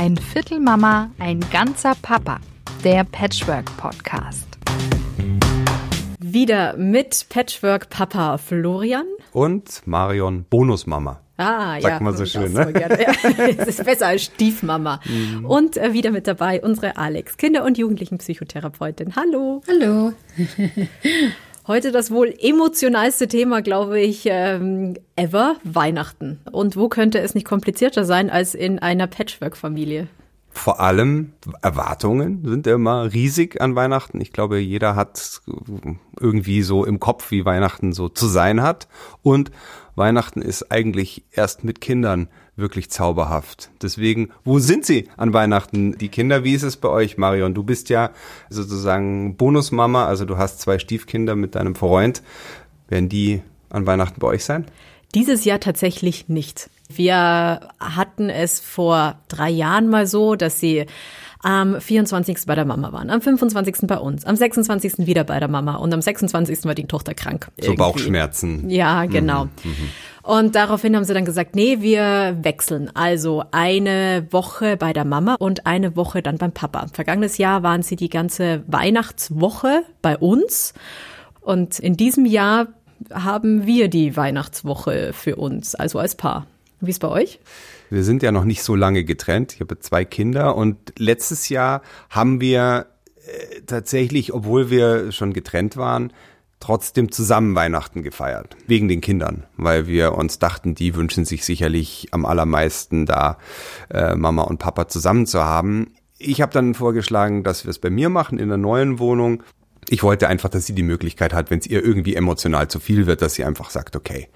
Ein Viertel Mama, ein ganzer Papa. Der Patchwork Podcast. Wieder mit Patchwork Papa Florian. Und Marion Bonusmama. Ah, Sagt ja. man so schön, das ne? gerne. Es ist besser als Stiefmama. Mhm. Und äh, wieder mit dabei unsere Alex, Kinder- und Jugendlichenpsychotherapeutin. Hallo. Hallo. Heute das wohl emotionalste Thema, glaube ich, ähm, ever, Weihnachten. Und wo könnte es nicht komplizierter sein als in einer Patchwork-Familie? Vor allem Erwartungen sind immer riesig an Weihnachten. Ich glaube, jeder hat irgendwie so im Kopf, wie Weihnachten so zu sein hat. Und Weihnachten ist eigentlich erst mit Kindern wirklich zauberhaft. Deswegen, wo sind sie an Weihnachten? Die Kinder, wie ist es bei euch, Marion? Du bist ja sozusagen Bonusmama, also du hast zwei Stiefkinder mit deinem Freund. Werden die an Weihnachten bei euch sein? Dieses Jahr tatsächlich nicht. Wir hatten es vor drei Jahren mal so, dass sie am 24. bei der Mama waren, am 25. bei uns, am 26. wieder bei der Mama und am 26. war die Tochter krank. So irgendwie. Bauchschmerzen. Ja, genau. Und daraufhin haben sie dann gesagt, nee, wir wechseln. Also eine Woche bei der Mama und eine Woche dann beim Papa. Vergangenes Jahr waren sie die ganze Weihnachtswoche bei uns. Und in diesem Jahr haben wir die Weihnachtswoche für uns, also als Paar. Wie ist bei euch? Wir sind ja noch nicht so lange getrennt. Ich habe zwei Kinder und letztes Jahr haben wir äh, tatsächlich, obwohl wir schon getrennt waren, trotzdem zusammen Weihnachten gefeiert. Wegen den Kindern, weil wir uns dachten, die wünschen sich sicherlich am allermeisten da äh, Mama und Papa zusammen zu haben. Ich habe dann vorgeschlagen, dass wir es bei mir machen in der neuen Wohnung. Ich wollte einfach, dass sie die Möglichkeit hat, wenn es ihr irgendwie emotional zu viel wird, dass sie einfach sagt, okay,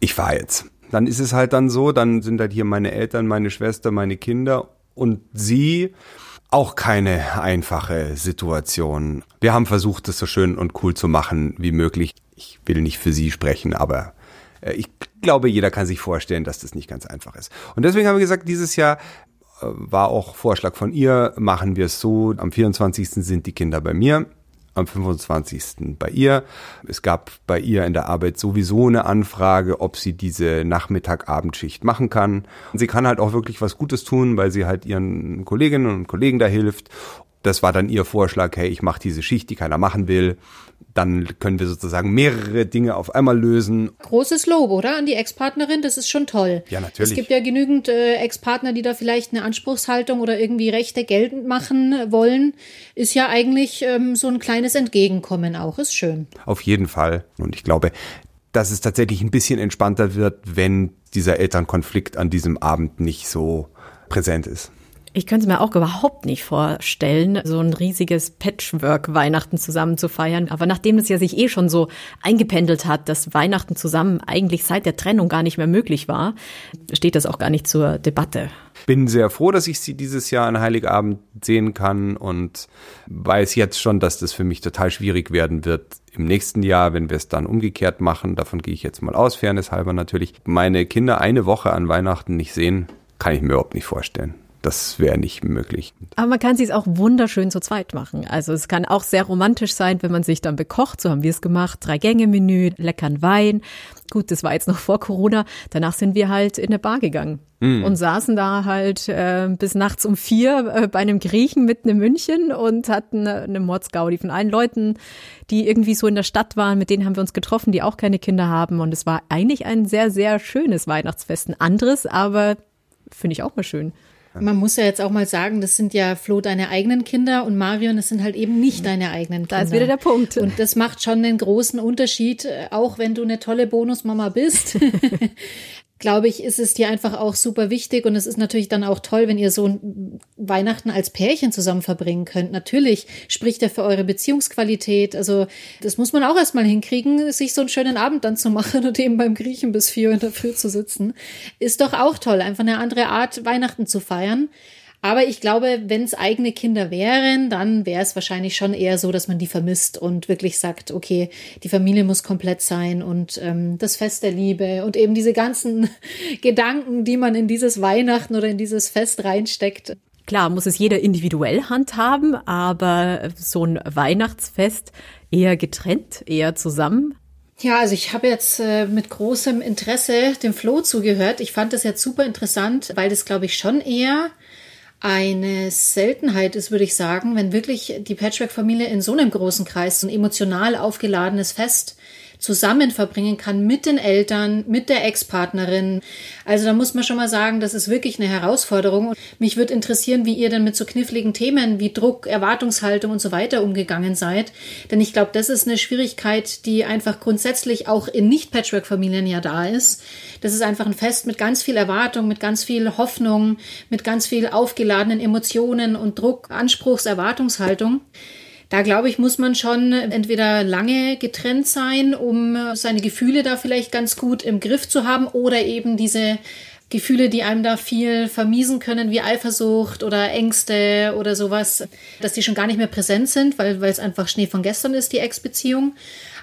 ich fahre jetzt. Dann ist es halt dann so, dann sind halt hier meine Eltern, meine Schwester, meine Kinder und sie auch keine einfache Situation. Wir haben versucht, es so schön und cool zu machen wie möglich. Ich will nicht für sie sprechen, aber äh, ich glaube, jeder kann sich vorstellen, dass das nicht ganz einfach ist. Und deswegen haben wir gesagt, dieses Jahr äh, war auch Vorschlag von ihr, machen wir es so, am 24. sind die Kinder bei mir, am 25. bei ihr. Es gab bei ihr in der Arbeit sowieso eine Anfrage, ob sie diese Nachmittag-Abendschicht machen kann. Sie kann halt auch wirklich was Gutes tun, weil sie halt ihren Kolleginnen und Kollegen da hilft. Das war dann ihr Vorschlag, hey, ich mache diese Schicht, die keiner machen will. Dann können wir sozusagen mehrere Dinge auf einmal lösen. Großes Lob, oder? An die Ex-Partnerin, das ist schon toll. Ja, natürlich. Es gibt ja genügend äh, Ex-Partner, die da vielleicht eine Anspruchshaltung oder irgendwie Rechte geltend machen wollen. Ist ja eigentlich ähm, so ein kleines Entgegenkommen auch, ist schön. Auf jeden Fall. Und ich glaube, dass es tatsächlich ein bisschen entspannter wird, wenn dieser Elternkonflikt an diesem Abend nicht so präsent ist. Ich könnte es mir auch überhaupt nicht vorstellen, so ein riesiges Patchwork-Weihnachten zusammen zu feiern. Aber nachdem es ja sich eh schon so eingependelt hat, dass Weihnachten zusammen eigentlich seit der Trennung gar nicht mehr möglich war, steht das auch gar nicht zur Debatte. Bin sehr froh, dass ich sie dieses Jahr an Heiligabend sehen kann und weiß jetzt schon, dass das für mich total schwierig werden wird im nächsten Jahr, wenn wir es dann umgekehrt machen. Davon gehe ich jetzt mal aus, fairness halber natürlich. Meine Kinder eine Woche an Weihnachten nicht sehen, kann ich mir überhaupt nicht vorstellen. Das wäre nicht möglich. Aber man kann es auch wunderschön zu zweit machen. Also es kann auch sehr romantisch sein, wenn man sich dann bekocht. So haben wir es gemacht. Drei-Gänge-Menü, leckeren Wein. Gut, das war jetzt noch vor Corona. Danach sind wir halt in eine Bar gegangen Hm. und saßen da halt äh, bis nachts um vier äh, bei einem Griechen mitten in München und hatten äh, eine Mordsgaudi von allen Leuten, die irgendwie so in der Stadt waren. Mit denen haben wir uns getroffen, die auch keine Kinder haben. Und es war eigentlich ein sehr, sehr schönes Weihnachtsfest. Ein anderes, aber finde ich auch mal schön. Man muss ja jetzt auch mal sagen, das sind ja Flo deine eigenen Kinder und Marion, das sind halt eben nicht deine eigenen Kinder. Da ist wieder der Punkt. Und das macht schon einen großen Unterschied, äh, auch wenn du eine tolle Bonusmama bist. glaube ich, ist es dir einfach auch super wichtig und es ist natürlich dann auch toll, wenn ihr so Weihnachten als Pärchen zusammen verbringen könnt. Natürlich spricht er für eure Beziehungsqualität. Also das muss man auch erstmal hinkriegen, sich so einen schönen Abend dann zu machen und eben beim Griechen bis vier in der Früh zu sitzen. Ist doch auch toll, einfach eine andere Art, Weihnachten zu feiern. Aber ich glaube, wenn es eigene Kinder wären, dann wäre es wahrscheinlich schon eher so, dass man die vermisst und wirklich sagt, okay, die Familie muss komplett sein und ähm, das Fest der Liebe und eben diese ganzen Gedanken, die man in dieses Weihnachten oder in dieses Fest reinsteckt. Klar, muss es jeder individuell handhaben, aber so ein Weihnachtsfest eher getrennt, eher zusammen. Ja, also ich habe jetzt äh, mit großem Interesse dem Flo zugehört. Ich fand das jetzt super interessant, weil das, glaube ich, schon eher eine Seltenheit ist, würde ich sagen, wenn wirklich die Patchwork-Familie in so einem großen Kreis so ein emotional aufgeladenes Fest zusammen verbringen kann mit den Eltern, mit der Ex-Partnerin. Also da muss man schon mal sagen, das ist wirklich eine Herausforderung. Mich würde interessieren, wie ihr denn mit so kniffligen Themen wie Druck, Erwartungshaltung und so weiter umgegangen seid. Denn ich glaube, das ist eine Schwierigkeit, die einfach grundsätzlich auch in Nicht-Patchwork-Familien ja da ist. Das ist einfach ein Fest mit ganz viel Erwartung, mit ganz viel Hoffnung, mit ganz viel aufgeladenen Emotionen und Druck, Anspruchs, Erwartungshaltung. Da glaube ich, muss man schon entweder lange getrennt sein, um seine Gefühle da vielleicht ganz gut im Griff zu haben oder eben diese Gefühle, die einem da viel vermiesen können, wie Eifersucht oder Ängste oder sowas, dass die schon gar nicht mehr präsent sind, weil, weil es einfach Schnee von gestern ist, die Ex-Beziehung.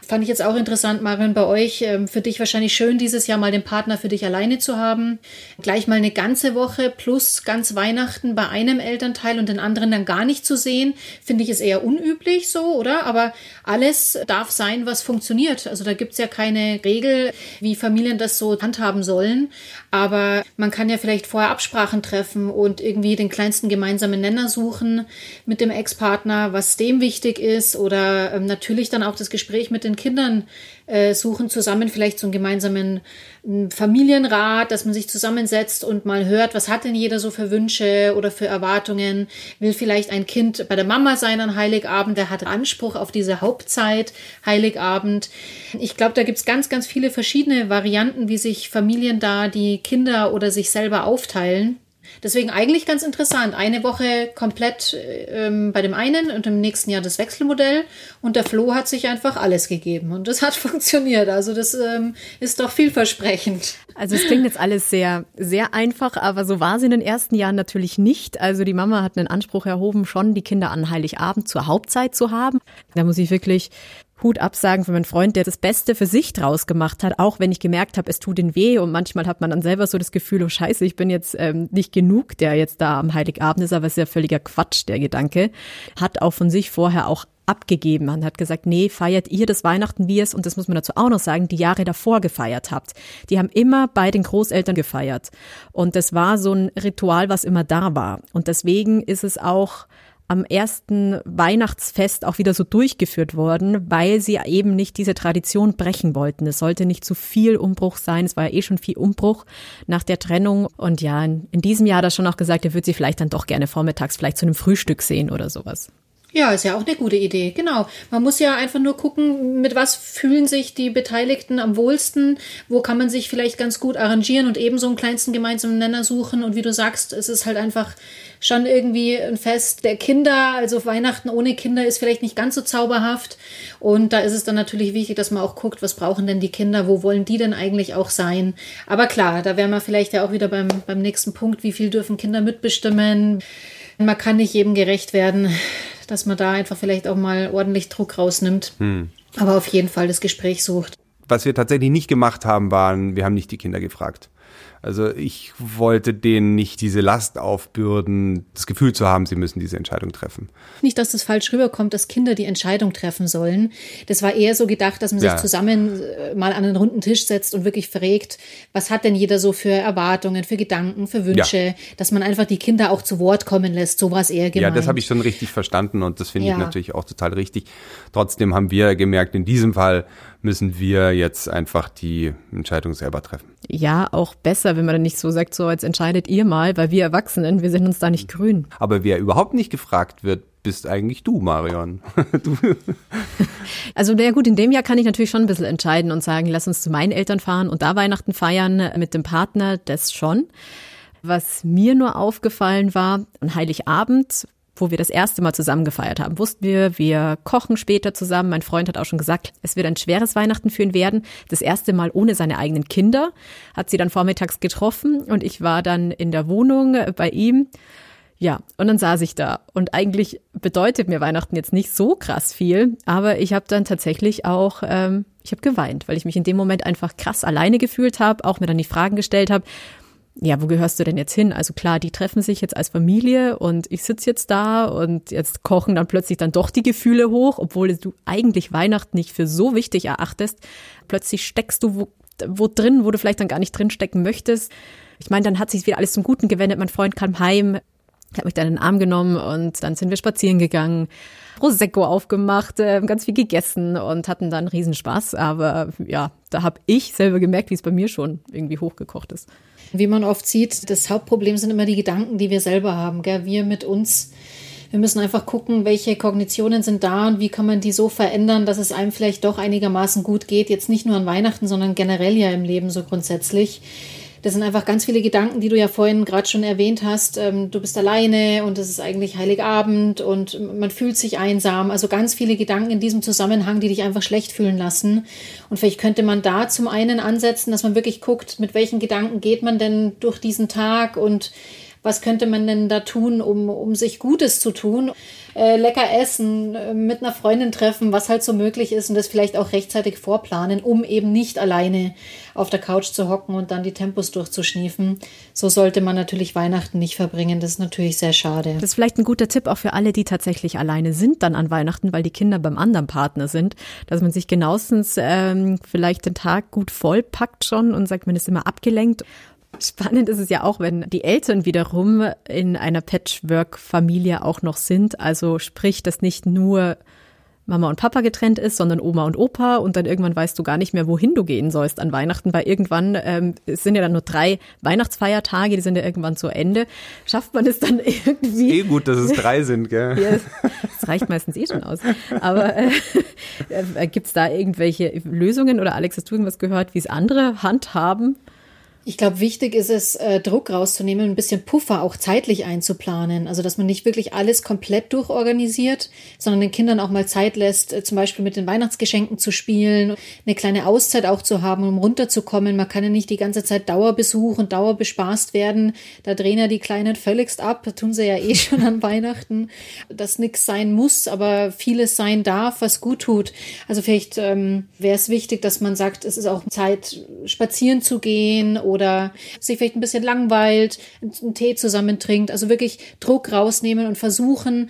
Fand ich jetzt auch interessant, Marion, bei euch. Ähm, für dich wahrscheinlich schön, dieses Jahr mal den Partner für dich alleine zu haben. Gleich mal eine ganze Woche plus ganz Weihnachten bei einem Elternteil und den anderen dann gar nicht zu sehen, finde ich ist eher unüblich so, oder? Aber alles darf sein, was funktioniert. Also da gibt's ja keine Regel, wie Familien das so handhaben sollen. Aber man kann ja vielleicht vorher Absprachen treffen und irgendwie den kleinsten gemeinsamen Nenner suchen mit dem Ex-Partner, was dem wichtig ist oder ähm, natürlich dann auch das Gespräch mit den Kindern äh, suchen, zusammen vielleicht so einen gemeinsamen äh, Familienrat, dass man sich zusammensetzt und mal hört, was hat denn jeder so für Wünsche oder für Erwartungen? Will vielleicht ein Kind bei der Mama sein an Heiligabend? Wer hat Anspruch auf diese Hauptzeit, Heiligabend? Ich glaube, da gibt's ganz, ganz viele verschiedene Varianten, wie sich Familien da die Kinder oder sich selber aufteilen. Deswegen eigentlich ganz interessant. Eine Woche komplett ähm, bei dem einen und im nächsten Jahr das Wechselmodell. Und der Flo hat sich einfach alles gegeben. Und das hat funktioniert. Also das ähm, ist doch vielversprechend. Also es klingt jetzt alles sehr, sehr einfach, aber so war es in den ersten Jahren natürlich nicht. Also die Mama hat einen Anspruch erhoben, schon die Kinder an Heiligabend zur Hauptzeit zu haben. Da muss ich wirklich Hut absagen für meinen Freund, der das Beste für sich draus gemacht hat, auch wenn ich gemerkt habe, es tut ihn weh und manchmal hat man dann selber so das Gefühl, oh scheiße, ich bin jetzt ähm, nicht genug, der jetzt da am Heiligabend ist, aber es ist ja völliger Quatsch, der Gedanke. Hat auch von sich vorher auch abgegeben. Man hat gesagt, nee, feiert ihr das Weihnachten, wie es, und das muss man dazu auch noch sagen, die Jahre davor gefeiert habt. Die haben immer bei den Großeltern gefeiert. Und das war so ein Ritual, was immer da war. Und deswegen ist es auch am ersten Weihnachtsfest auch wieder so durchgeführt worden, weil sie eben nicht diese Tradition brechen wollten. Es sollte nicht zu viel Umbruch sein. Es war ja eh schon viel Umbruch nach der Trennung. Und ja, in, in diesem Jahr hat er schon auch gesagt, er würde sie vielleicht dann doch gerne vormittags vielleicht zu einem Frühstück sehen oder sowas. Ja, ist ja auch eine gute Idee. Genau. Man muss ja einfach nur gucken, mit was fühlen sich die Beteiligten am wohlsten, wo kann man sich vielleicht ganz gut arrangieren und eben so einen kleinsten gemeinsamen Nenner suchen. Und wie du sagst, es ist halt einfach schon irgendwie ein Fest der Kinder. Also Weihnachten ohne Kinder ist vielleicht nicht ganz so zauberhaft. Und da ist es dann natürlich wichtig, dass man auch guckt, was brauchen denn die Kinder, wo wollen die denn eigentlich auch sein. Aber klar, da wären wir vielleicht ja auch wieder beim, beim nächsten Punkt, wie viel dürfen Kinder mitbestimmen. Man kann nicht jedem gerecht werden dass man da einfach vielleicht auch mal ordentlich Druck rausnimmt. Hm. Aber auf jeden Fall das Gespräch sucht. Was wir tatsächlich nicht gemacht haben, waren, wir haben nicht die Kinder gefragt. Also ich wollte denen nicht diese Last aufbürden, das Gefühl zu haben, sie müssen diese Entscheidung treffen. Nicht, dass das falsch rüberkommt, dass Kinder die Entscheidung treffen sollen. Das war eher so gedacht, dass man sich ja. zusammen äh, mal an einen runden Tisch setzt und wirklich fragt, was hat denn jeder so für Erwartungen, für Gedanken, für Wünsche, ja. dass man einfach die Kinder auch zu Wort kommen lässt. So war es eher gemeint. Ja, das habe ich schon richtig verstanden und das finde ja. ich natürlich auch total richtig. Trotzdem haben wir gemerkt, in diesem Fall müssen wir jetzt einfach die Entscheidung selber treffen. Ja, auch besser, wenn man dann nicht so sagt, so jetzt entscheidet ihr mal, weil wir Erwachsenen, wir sind uns da nicht grün. Aber wer überhaupt nicht gefragt wird, bist eigentlich du, Marion. du. Also, na gut, in dem Jahr kann ich natürlich schon ein bisschen entscheiden und sagen, lass uns zu meinen Eltern fahren und da Weihnachten feiern mit dem Partner, das schon. Was mir nur aufgefallen war, an Heiligabend wo wir das erste Mal zusammen gefeiert haben, wussten wir, wir kochen später zusammen. Mein Freund hat auch schon gesagt, es wird ein schweres Weihnachten für ihn werden. Das erste Mal ohne seine eigenen Kinder. Hat sie dann vormittags getroffen und ich war dann in der Wohnung bei ihm. Ja, und dann saß ich da. Und eigentlich bedeutet mir Weihnachten jetzt nicht so krass viel, aber ich habe dann tatsächlich auch, ähm, ich habe geweint, weil ich mich in dem Moment einfach krass alleine gefühlt habe, auch mir dann die Fragen gestellt habe, ja, wo gehörst du denn jetzt hin? Also klar, die treffen sich jetzt als Familie und ich sitze jetzt da und jetzt kochen dann plötzlich dann doch die Gefühle hoch, obwohl du eigentlich Weihnachten nicht für so wichtig erachtest. Plötzlich steckst du wo, wo drin, wo du vielleicht dann gar nicht drin stecken möchtest. Ich meine, dann hat sich wieder alles zum Guten gewendet. Mein Freund kam heim, habe mich dann in den Arm genommen und dann sind wir spazieren gegangen, Prosecco aufgemacht, äh, ganz viel gegessen und hatten dann Riesenspaß. Aber ja, da habe ich selber gemerkt, wie es bei mir schon irgendwie hochgekocht ist. Wie man oft sieht, das Hauptproblem sind immer die Gedanken, die wir selber haben. Gell? Wir mit uns wir müssen einfach gucken, welche Kognitionen sind da und wie kann man die so verändern, dass es einem vielleicht doch einigermaßen gut geht. Jetzt nicht nur an Weihnachten, sondern generell ja im Leben so grundsätzlich. Das sind einfach ganz viele Gedanken, die du ja vorhin gerade schon erwähnt hast. Ähm, du bist alleine und es ist eigentlich Heiligabend und man fühlt sich einsam. Also ganz viele Gedanken in diesem Zusammenhang, die dich einfach schlecht fühlen lassen. Und vielleicht könnte man da zum einen ansetzen, dass man wirklich guckt, mit welchen Gedanken geht man denn durch diesen Tag und was könnte man denn da tun, um, um sich Gutes zu tun? Äh, lecker essen, äh, mit einer Freundin treffen, was halt so möglich ist und das vielleicht auch rechtzeitig vorplanen, um eben nicht alleine auf der Couch zu hocken und dann die Tempos durchzuschniefen. So sollte man natürlich Weihnachten nicht verbringen. Das ist natürlich sehr schade. Das ist vielleicht ein guter Tipp auch für alle, die tatsächlich alleine sind dann an Weihnachten, weil die Kinder beim anderen Partner sind, dass man sich genauestens ähm, vielleicht den Tag gut vollpackt schon und sagt, man ist immer abgelenkt Spannend ist es ja auch, wenn die Eltern wiederum in einer Patchwork-Familie auch noch sind. Also sprich, dass nicht nur Mama und Papa getrennt ist, sondern Oma und Opa und dann irgendwann weißt du gar nicht mehr, wohin du gehen sollst an Weihnachten, weil irgendwann ähm, es sind ja dann nur drei Weihnachtsfeiertage, die sind ja irgendwann zu Ende. Schafft man es dann irgendwie? Eh gut, dass es drei sind, gell? Ja, das reicht meistens eh schon aus. Aber äh, äh, gibt es da irgendwelche Lösungen oder Alex, hast du irgendwas gehört, wie es andere handhaben? Ich glaube, wichtig ist es, äh, Druck rauszunehmen, ein bisschen Puffer auch zeitlich einzuplanen. Also, dass man nicht wirklich alles komplett durchorganisiert, sondern den Kindern auch mal Zeit lässt, äh, zum Beispiel mit den Weihnachtsgeschenken zu spielen, eine kleine Auszeit auch zu haben, um runterzukommen. Man kann ja nicht die ganze Zeit Dauerbesuch und Dauerbespaßt werden. Da drehen ja die Kleinen völligst ab. tun sie ja eh schon an Weihnachten, dass nichts sein muss, aber vieles sein darf, was gut tut. Also vielleicht ähm, wäre es wichtig, dass man sagt, es ist auch Zeit, spazieren zu gehen oder oder sich vielleicht ein bisschen langweilt, einen Tee zusammen trinkt. Also wirklich Druck rausnehmen und versuchen,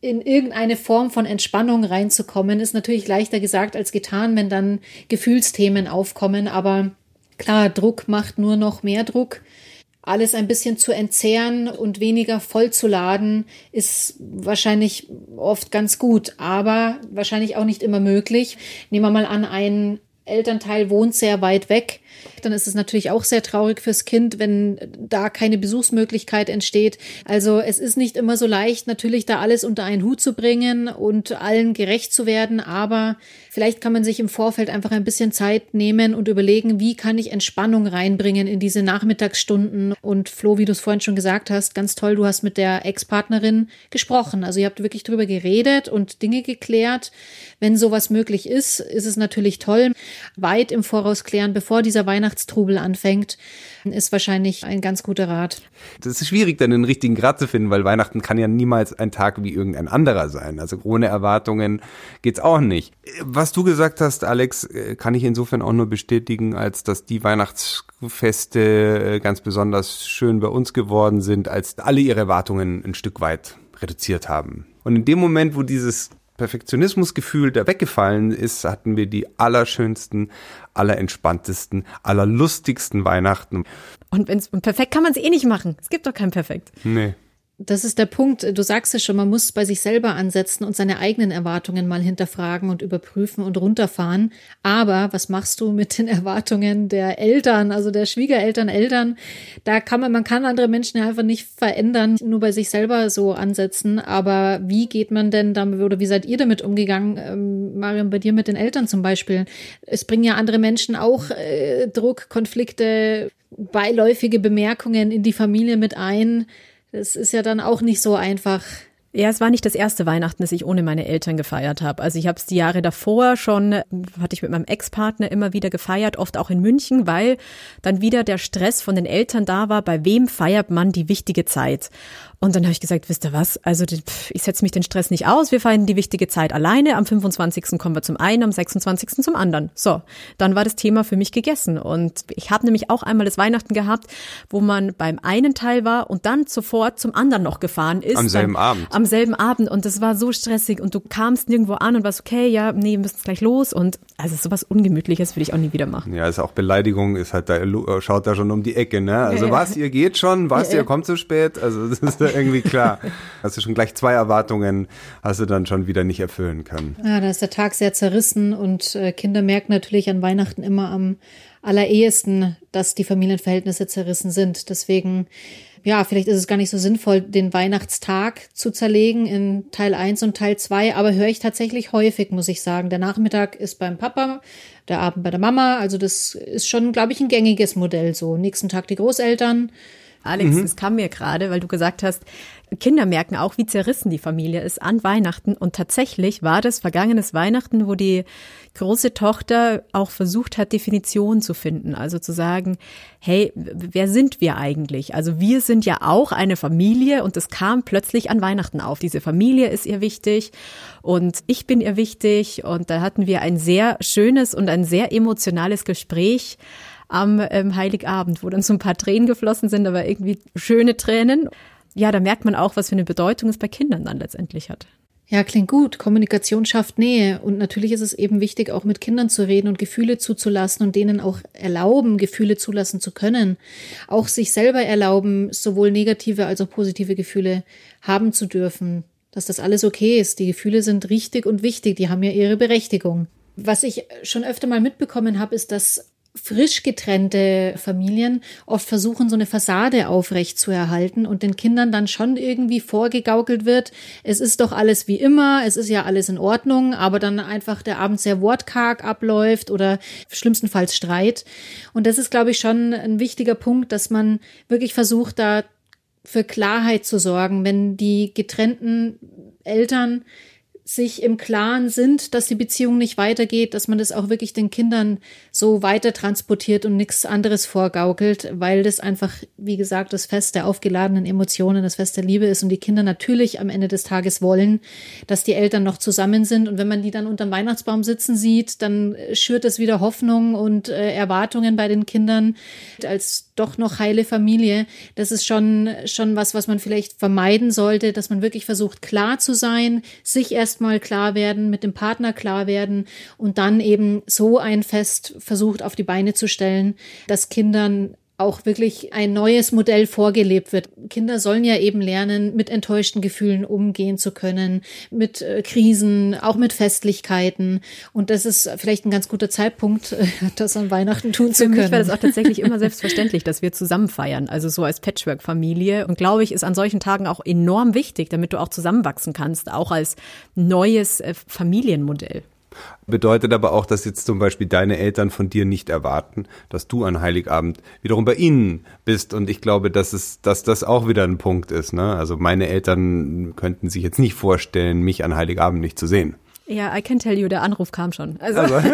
in irgendeine Form von Entspannung reinzukommen, ist natürlich leichter gesagt als getan, wenn dann Gefühlsthemen aufkommen. Aber klar, Druck macht nur noch mehr Druck. Alles ein bisschen zu entzehren und weniger vollzuladen, ist wahrscheinlich oft ganz gut, aber wahrscheinlich auch nicht immer möglich. Nehmen wir mal an, ein Elternteil wohnt sehr weit weg dann ist es natürlich auch sehr traurig fürs Kind, wenn da keine Besuchsmöglichkeit entsteht. Also es ist nicht immer so leicht, natürlich da alles unter einen Hut zu bringen und allen gerecht zu werden, aber vielleicht kann man sich im Vorfeld einfach ein bisschen Zeit nehmen und überlegen, wie kann ich Entspannung reinbringen in diese Nachmittagsstunden. Und Flo, wie du es vorhin schon gesagt hast, ganz toll, du hast mit der Ex-Partnerin gesprochen. Also ihr habt wirklich drüber geredet und Dinge geklärt. Wenn sowas möglich ist, ist es natürlich toll. Weit im Voraus klären, bevor dieser Weihnachtstrubel anfängt, ist wahrscheinlich ein ganz guter Rat. Das ist schwierig, dann den richtigen Grad zu finden, weil Weihnachten kann ja niemals ein Tag wie irgendein anderer sein. Also ohne Erwartungen geht's auch nicht. Was du gesagt hast, Alex, äh, kann ich insofern auch nur bestätigen, als dass die Weihnachtsfeste äh, ganz besonders schön bei uns geworden sind, als alle ihre Erwartungen ein Stück weit reduziert haben. Und in dem Moment, wo dieses Perfektionismusgefühl da weggefallen ist, hatten wir die allerschönsten, allerentspanntesten, allerlustigsten Weihnachten. Und wenn's perfekt kann man es eh nicht machen. Es gibt doch kein Perfekt. Nee. Das ist der Punkt. Du sagst es schon, man muss bei sich selber ansetzen und seine eigenen Erwartungen mal hinterfragen und überprüfen und runterfahren. Aber was machst du mit den Erwartungen der Eltern, also der Schwiegereltern, Eltern? Da kann man, man kann andere Menschen ja einfach nicht verändern, nur bei sich selber so ansetzen. Aber wie geht man denn damit oder wie seid ihr damit umgegangen, ähm, Marion, bei dir mit den Eltern zum Beispiel? Es bringen ja andere Menschen auch äh, Druck, Konflikte, beiläufige Bemerkungen in die Familie mit ein. Das ist ja dann auch nicht so einfach. Ja, es war nicht das erste Weihnachten, das ich ohne meine Eltern gefeiert habe. Also ich habe es die Jahre davor schon, hatte ich mit meinem Ex-Partner immer wieder gefeiert, oft auch in München, weil dann wieder der Stress von den Eltern da war, bei wem feiert man die wichtige Zeit. Und dann habe ich gesagt, wisst ihr was, also ich setze mich den Stress nicht aus, wir feiern die wichtige Zeit alleine, am 25. kommen wir zum einen, am 26. zum anderen. So, dann war das Thema für mich gegessen. Und ich habe nämlich auch einmal das Weihnachten gehabt, wo man beim einen Teil war und dann sofort zum anderen noch gefahren ist. Am selben beim, Abend. Am selben Abend und das war so stressig und du kamst nirgendwo an und warst okay, ja, nee, wir müssen gleich los und also sowas Ungemütliches würde ich auch nie wieder machen. Ja, ist auch Beleidigung, ist halt da, schaut da schon um die Ecke, ne? Also ja, was, ihr geht schon, was, ja, ihr kommt zu spät, also das ist ja irgendwie klar. Hast du schon gleich zwei Erwartungen, hast du dann schon wieder nicht erfüllen können. Ja, da ist der Tag sehr zerrissen und äh, Kinder merken natürlich an Weihnachten immer am allerehesten, dass die Familienverhältnisse zerrissen sind. Deswegen ja, vielleicht ist es gar nicht so sinnvoll, den Weihnachtstag zu zerlegen in Teil 1 und Teil 2, aber höre ich tatsächlich häufig, muss ich sagen. Der Nachmittag ist beim Papa, der Abend bei der Mama. Also das ist schon, glaube ich, ein gängiges Modell so. Nächsten Tag die Großeltern. Alex, mhm. das kam mir gerade, weil du gesagt hast, Kinder merken auch, wie zerrissen die Familie ist an Weihnachten. Und tatsächlich war das vergangenes Weihnachten, wo die große Tochter auch versucht hat, Definitionen zu finden. Also zu sagen, hey, wer sind wir eigentlich? Also wir sind ja auch eine Familie und es kam plötzlich an Weihnachten auf. Diese Familie ist ihr wichtig und ich bin ihr wichtig. Und da hatten wir ein sehr schönes und ein sehr emotionales Gespräch am ähm, Heiligabend, wo dann so ein paar Tränen geflossen sind, aber irgendwie schöne Tränen. Ja, da merkt man auch, was für eine Bedeutung es bei Kindern dann letztendlich hat. Ja, klingt gut. Kommunikation schafft Nähe. Und natürlich ist es eben wichtig, auch mit Kindern zu reden und Gefühle zuzulassen und denen auch erlauben, Gefühle zulassen zu können. Auch sich selber erlauben, sowohl negative als auch positive Gefühle haben zu dürfen. Dass das alles okay ist. Die Gefühle sind richtig und wichtig. Die haben ja ihre Berechtigung. Was ich schon öfter mal mitbekommen habe, ist, dass frisch getrennte Familien oft versuchen, so eine Fassade aufrecht zu erhalten und den Kindern dann schon irgendwie vorgegaukelt wird, es ist doch alles wie immer, es ist ja alles in Ordnung, aber dann einfach der Abend sehr wortkarg abläuft oder schlimmstenfalls Streit. Und das ist, glaube ich, schon ein wichtiger Punkt, dass man wirklich versucht, da für Klarheit zu sorgen, wenn die getrennten Eltern sich im Klaren sind, dass die Beziehung nicht weitergeht, dass man das auch wirklich den Kindern so weiter transportiert und nichts anderes vorgaukelt, weil das einfach, wie gesagt, das Fest der aufgeladenen Emotionen, das Fest der Liebe ist und die Kinder natürlich am Ende des Tages wollen, dass die Eltern noch zusammen sind. Und wenn man die dann unterm Weihnachtsbaum sitzen sieht, dann schürt das wieder Hoffnung und äh, Erwartungen bei den Kindern als doch noch heile Familie. Das ist schon, schon was, was man vielleicht vermeiden sollte, dass man wirklich versucht, klar zu sein, sich erst erstmal klar werden, mit dem Partner klar werden und dann eben so ein Fest versucht auf die Beine zu stellen, dass Kindern auch wirklich ein neues Modell vorgelebt wird. Kinder sollen ja eben lernen, mit enttäuschten Gefühlen umgehen zu können, mit äh, Krisen, auch mit Festlichkeiten. Und das ist vielleicht ein ganz guter Zeitpunkt, das an Weihnachten tun zu können. Für mich war das auch tatsächlich immer selbstverständlich, dass wir zusammen feiern, also so als Patchwork-Familie. Und glaube ich, ist an solchen Tagen auch enorm wichtig, damit du auch zusammenwachsen kannst, auch als neues äh, Familienmodell. Bedeutet aber auch, dass jetzt zum Beispiel deine Eltern von dir nicht erwarten, dass du an Heiligabend wiederum bei ihnen bist. Und ich glaube, dass es, dass das auch wieder ein Punkt ist. Ne? Also meine Eltern könnten sich jetzt nicht vorstellen, mich an Heiligabend nicht zu sehen. Ja, I can tell you, der Anruf kam schon. Also, also.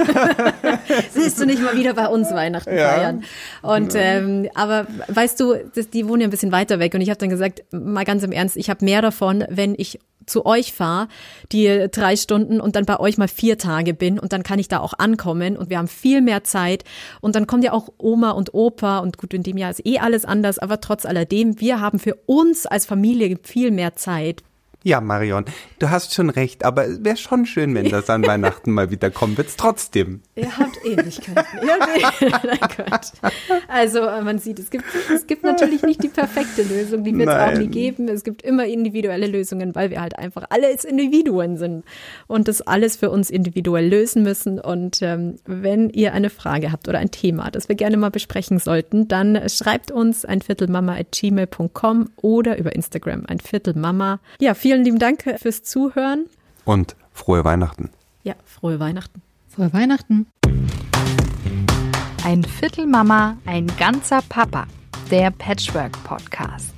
siehst du nicht mal wieder bei uns Weihnachten ja. feiern. Und ähm, aber weißt du, das, die wohnen ja ein bisschen weiter weg und ich habe dann gesagt, mal ganz im Ernst, ich habe mehr davon, wenn ich zu euch fahre, die drei Stunden und dann bei euch mal vier Tage bin und dann kann ich da auch ankommen und wir haben viel mehr Zeit und dann kommt ja auch Oma und Opa und gut, in dem Jahr ist eh alles anders, aber trotz alledem, wir haben für uns als Familie viel mehr Zeit. Ja, Marion, du hast schon recht, aber es wäre schon schön, wenn das an Weihnachten mal wieder kommen wird. Trotzdem. Ihr habt Ewigkeiten. Nein, Gott. Also äh, man sieht, es gibt, es gibt natürlich nicht die perfekte Lösung, die wird es auch nie geben. Es gibt immer individuelle Lösungen, weil wir halt einfach alles Individuen sind und das alles für uns individuell lösen müssen. Und ähm, wenn ihr eine Frage habt oder ein Thema, das wir gerne mal besprechen sollten, dann schreibt uns ein Viertelmama@gmail.com oder über Instagram ein Viertelmama. Ja, vielen vielen lieben Dank fürs Zuhören. Und frohe Weihnachten. Ja, frohe Weihnachten. Frohe Weihnachten. Ein Viertel Mama, ein ganzer Papa. Der Patchwork Podcast.